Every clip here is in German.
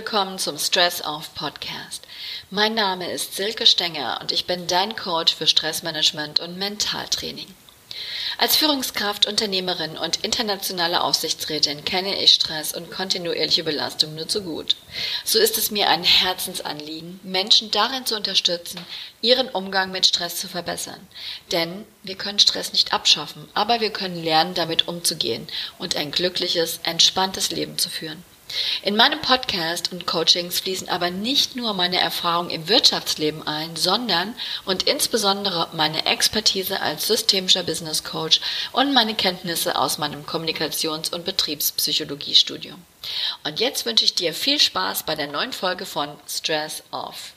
willkommen zum Stress Off Podcast. Mein Name ist Silke Stenger und ich bin dein Coach für Stressmanagement und Mentaltraining. Als Führungskraft, Unternehmerin und internationale Aufsichtsrätin kenne ich Stress und kontinuierliche Belastung nur zu gut. So ist es mir ein Herzensanliegen, Menschen darin zu unterstützen, ihren Umgang mit Stress zu verbessern. Denn wir können Stress nicht abschaffen, aber wir können lernen, damit umzugehen und ein glückliches, entspanntes Leben zu führen. In meinem Podcast und Coachings fließen aber nicht nur meine Erfahrungen im Wirtschaftsleben ein, sondern und insbesondere meine Expertise als systemischer Business Coach und meine Kenntnisse aus meinem Kommunikations- und Betriebspsychologiestudium. Und jetzt wünsche ich dir viel Spaß bei der neuen Folge von Stress Off.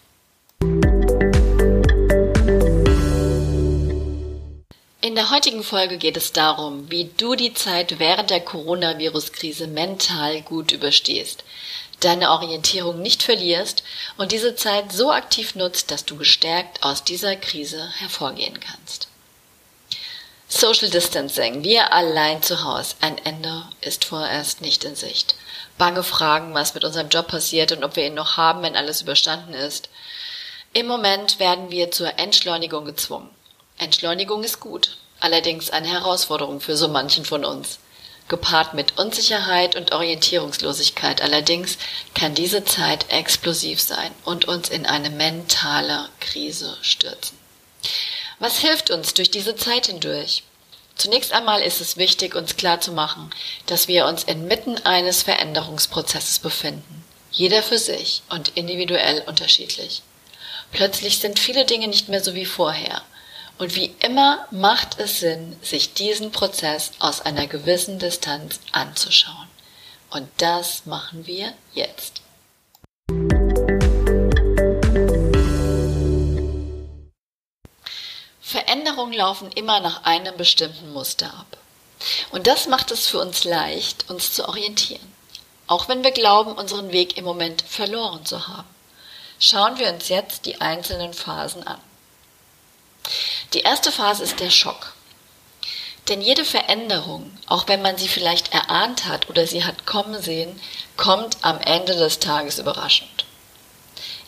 In der heutigen Folge geht es darum, wie du die Zeit während der Coronavirus-Krise mental gut überstehst, deine Orientierung nicht verlierst und diese Zeit so aktiv nutzt, dass du gestärkt aus dieser Krise hervorgehen kannst. Social Distancing, wir allein zu Hause. Ein Ende ist vorerst nicht in Sicht. Bange Fragen, was mit unserem Job passiert und ob wir ihn noch haben, wenn alles überstanden ist. Im Moment werden wir zur Entschleunigung gezwungen. Entschleunigung ist gut, allerdings eine Herausforderung für so manchen von uns. Gepaart mit Unsicherheit und Orientierungslosigkeit allerdings kann diese Zeit explosiv sein und uns in eine mentale Krise stürzen. Was hilft uns durch diese Zeit hindurch? Zunächst einmal ist es wichtig, uns klarzumachen, dass wir uns inmitten eines Veränderungsprozesses befinden. Jeder für sich und individuell unterschiedlich. Plötzlich sind viele Dinge nicht mehr so wie vorher. Und wie immer macht es Sinn, sich diesen Prozess aus einer gewissen Distanz anzuschauen. Und das machen wir jetzt. Veränderungen laufen immer nach einem bestimmten Muster ab. Und das macht es für uns leicht, uns zu orientieren. Auch wenn wir glauben, unseren Weg im Moment verloren zu haben. Schauen wir uns jetzt die einzelnen Phasen an. Die erste Phase ist der Schock. Denn jede Veränderung, auch wenn man sie vielleicht erahnt hat oder sie hat kommen sehen, kommt am Ende des Tages überraschend.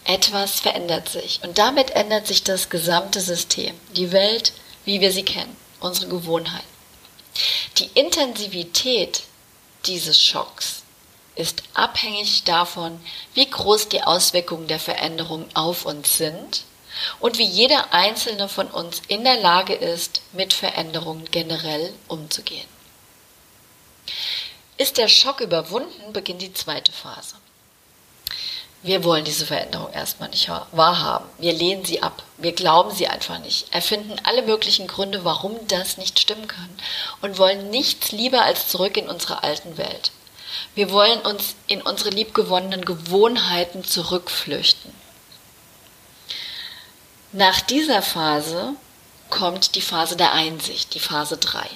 Etwas verändert sich und damit ändert sich das gesamte System, die Welt, wie wir sie kennen, unsere Gewohnheiten. Die Intensivität dieses Schocks ist abhängig davon, wie groß die Auswirkungen der Veränderung auf uns sind und wie jeder einzelne von uns in der Lage ist, mit Veränderungen generell umzugehen. Ist der Schock überwunden, beginnt die zweite Phase. Wir wollen diese Veränderung erstmal nicht wahrhaben. Wir lehnen sie ab. Wir glauben sie einfach nicht. Erfinden alle möglichen Gründe, warum das nicht stimmen kann und wollen nichts lieber als zurück in unsere alten Welt. Wir wollen uns in unsere liebgewonnenen Gewohnheiten zurückflüchten. Nach dieser Phase kommt die Phase der Einsicht, die Phase 3.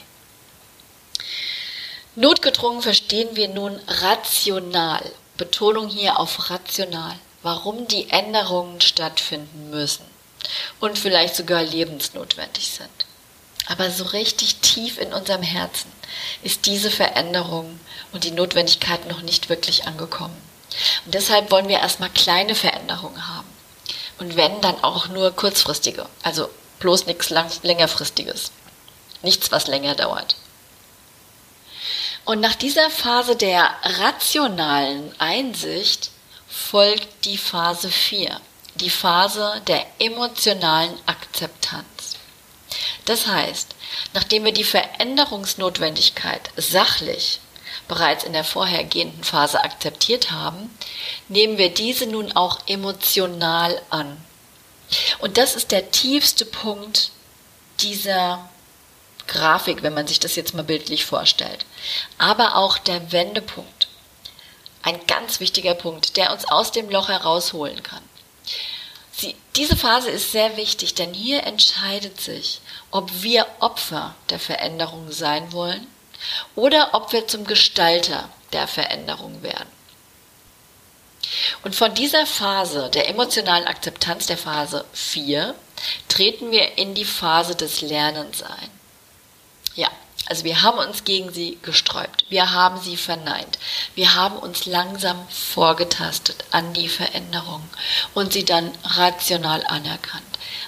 Notgedrungen verstehen wir nun rational, Betonung hier auf rational, warum die Änderungen stattfinden müssen und vielleicht sogar lebensnotwendig sind. Aber so richtig tief in unserem Herzen ist diese Veränderung und die Notwendigkeit noch nicht wirklich angekommen. Und deshalb wollen wir erstmal kleine Veränderungen haben. Und wenn, dann auch nur kurzfristige. Also bloß nichts längerfristiges. Nichts, was länger dauert. Und nach dieser Phase der rationalen Einsicht folgt die Phase 4, die Phase der emotionalen Akzeptanz. Das heißt, nachdem wir die Veränderungsnotwendigkeit sachlich bereits in der vorhergehenden Phase akzeptiert haben, nehmen wir diese nun auch emotional an. Und das ist der tiefste Punkt dieser Grafik, wenn man sich das jetzt mal bildlich vorstellt. Aber auch der Wendepunkt. Ein ganz wichtiger Punkt, der uns aus dem Loch herausholen kann. Sie, diese Phase ist sehr wichtig, denn hier entscheidet sich, ob wir Opfer der Veränderung sein wollen oder ob wir zum Gestalter der Veränderung werden. Und von dieser Phase der emotionalen Akzeptanz der Phase 4 treten wir in die Phase des Lernens ein. Ja, Also wir haben uns gegen sie gesträubt, wir haben sie verneint, wir haben uns langsam vorgetastet an die Veränderung und sie dann rational anerkannt.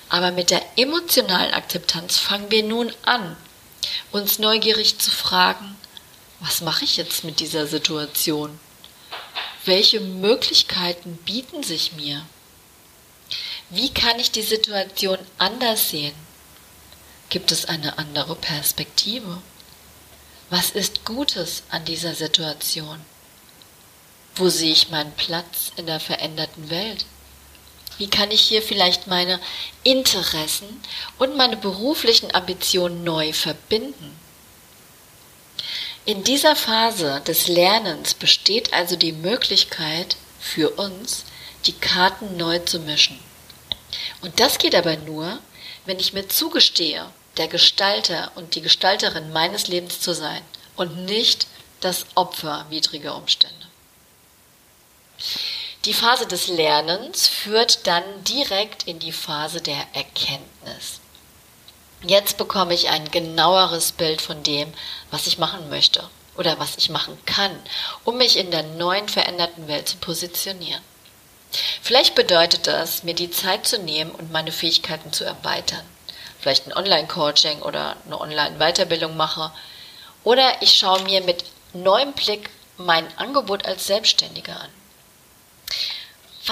Aber mit der emotionalen Akzeptanz fangen wir nun an, uns neugierig zu fragen, was mache ich jetzt mit dieser Situation? Welche Möglichkeiten bieten sich mir? Wie kann ich die Situation anders sehen? Gibt es eine andere Perspektive? Was ist Gutes an dieser Situation? Wo sehe ich meinen Platz in der veränderten Welt? Wie kann ich hier vielleicht meine Interessen und meine beruflichen Ambitionen neu verbinden? In dieser Phase des Lernens besteht also die Möglichkeit für uns, die Karten neu zu mischen. Und das geht aber nur, wenn ich mir zugestehe, der Gestalter und die Gestalterin meines Lebens zu sein und nicht das Opfer widriger Umstände. Die Phase des Lernens führt dann direkt in die Phase der Erkenntnis. Jetzt bekomme ich ein genaueres Bild von dem, was ich machen möchte oder was ich machen kann, um mich in der neuen veränderten Welt zu positionieren. Vielleicht bedeutet das, mir die Zeit zu nehmen und meine Fähigkeiten zu erweitern vielleicht ein Online-Coaching oder eine Online-Weiterbildung mache. Oder ich schaue mir mit neuem Blick mein Angebot als Selbstständiger an.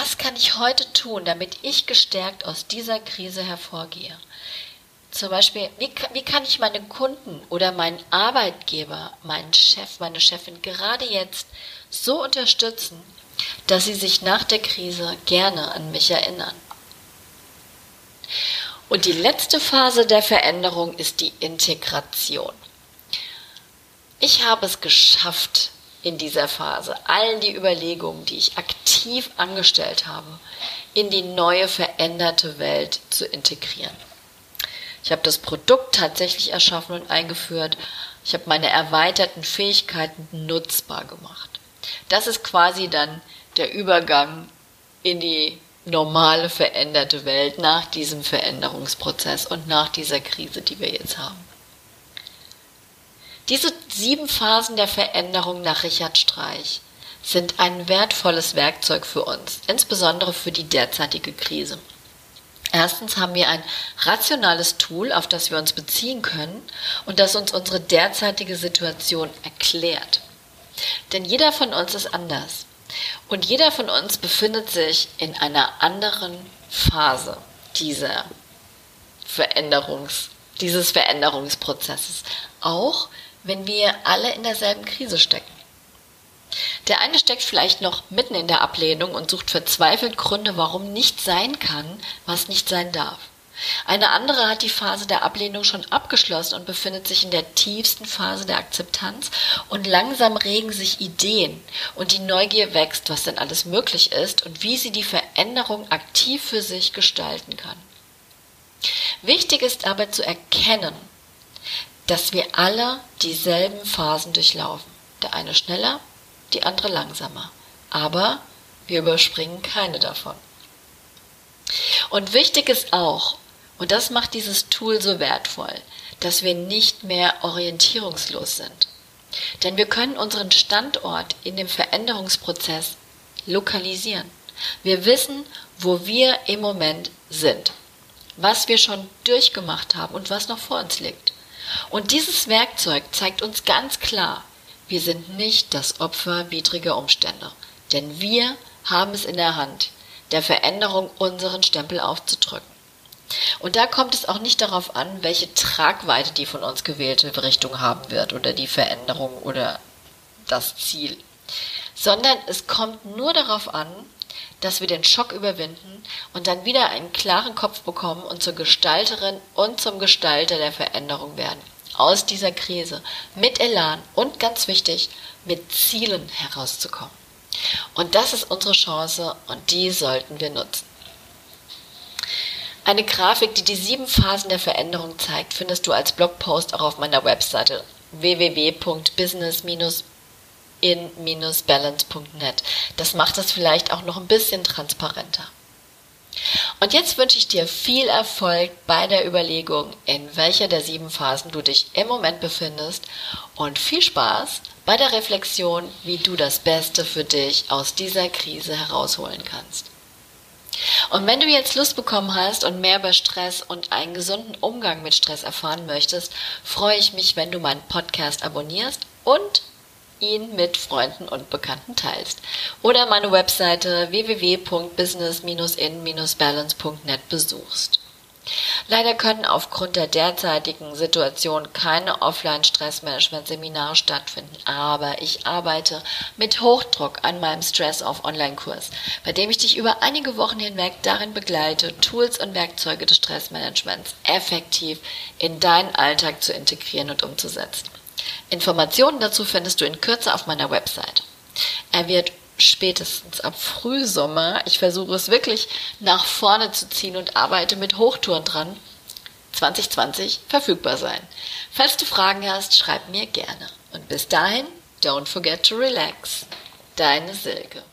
Was kann ich heute tun, damit ich gestärkt aus dieser Krise hervorgehe? Zum Beispiel, wie, wie kann ich meine Kunden oder meinen Arbeitgeber, meinen Chef, meine Chefin gerade jetzt so unterstützen, dass sie sich nach der Krise gerne an mich erinnern? Und die letzte Phase der Veränderung ist die Integration. Ich habe es geschafft, in dieser Phase all die Überlegungen, die ich aktiv angestellt habe, in die neue veränderte Welt zu integrieren. Ich habe das Produkt tatsächlich erschaffen und eingeführt. Ich habe meine erweiterten Fähigkeiten nutzbar gemacht. Das ist quasi dann der Übergang in die normale veränderte Welt nach diesem Veränderungsprozess und nach dieser Krise, die wir jetzt haben. Diese sieben Phasen der Veränderung nach Richard Streich sind ein wertvolles Werkzeug für uns, insbesondere für die derzeitige Krise. Erstens haben wir ein rationales Tool, auf das wir uns beziehen können und das uns unsere derzeitige Situation erklärt. Denn jeder von uns ist anders. Und jeder von uns befindet sich in einer anderen Phase dieser Veränderungs, dieses Veränderungsprozesses. Auch wenn wir alle in derselben Krise stecken. Der eine steckt vielleicht noch mitten in der Ablehnung und sucht verzweifelt Gründe, warum nicht sein kann, was nicht sein darf. Eine andere hat die Phase der Ablehnung schon abgeschlossen und befindet sich in der tiefsten Phase der Akzeptanz und langsam regen sich Ideen und die Neugier wächst, was denn alles möglich ist und wie sie die Veränderung aktiv für sich gestalten kann. Wichtig ist aber zu erkennen, dass wir alle dieselben Phasen durchlaufen. Der eine schneller, die andere langsamer. Aber wir überspringen keine davon. Und wichtig ist auch, und das macht dieses Tool so wertvoll, dass wir nicht mehr orientierungslos sind. Denn wir können unseren Standort in dem Veränderungsprozess lokalisieren. Wir wissen, wo wir im Moment sind, was wir schon durchgemacht haben und was noch vor uns liegt. Und dieses Werkzeug zeigt uns ganz klar, wir sind nicht das Opfer widriger Umstände, denn wir haben es in der Hand, der Veränderung unseren Stempel aufzudrücken. Und da kommt es auch nicht darauf an, welche Tragweite die von uns gewählte Richtung haben wird oder die Veränderung oder das Ziel, sondern es kommt nur darauf an, dass wir den Schock überwinden und dann wieder einen klaren Kopf bekommen und zur Gestalterin und zum Gestalter der Veränderung werden. Aus dieser Krise mit Elan und ganz wichtig, mit Zielen herauszukommen. Und das ist unsere Chance und die sollten wir nutzen. Eine Grafik, die die sieben Phasen der Veränderung zeigt, findest du als Blogpost auch auf meiner Webseite www.business-in-balance.net. Das macht es vielleicht auch noch ein bisschen transparenter. Und jetzt wünsche ich dir viel Erfolg bei der Überlegung, in welcher der sieben Phasen du dich im Moment befindest und viel Spaß bei der Reflexion, wie du das Beste für dich aus dieser Krise herausholen kannst. Und wenn du jetzt Lust bekommen hast und mehr über Stress und einen gesunden Umgang mit Stress erfahren möchtest, freue ich mich, wenn du meinen Podcast abonnierst und ihn mit Freunden und Bekannten teilst. Oder meine Webseite www.business-in-balance.net besuchst. Leider können aufgrund der derzeitigen Situation keine Offline-Stressmanagement-Seminare stattfinden, aber ich arbeite mit Hochdruck an meinem Stress-Off-Online-Kurs, bei dem ich dich über einige Wochen hinweg darin begleite, Tools und Werkzeuge des Stressmanagements effektiv in deinen Alltag zu integrieren und umzusetzen. Informationen dazu findest du in Kürze auf meiner Website. Er wird spätestens ab Frühsommer, ich versuche es wirklich nach vorne zu ziehen und arbeite mit Hochtouren dran, 2020 verfügbar sein. Falls du Fragen hast, schreib mir gerne. Und bis dahin, don't forget to relax. Deine Silke.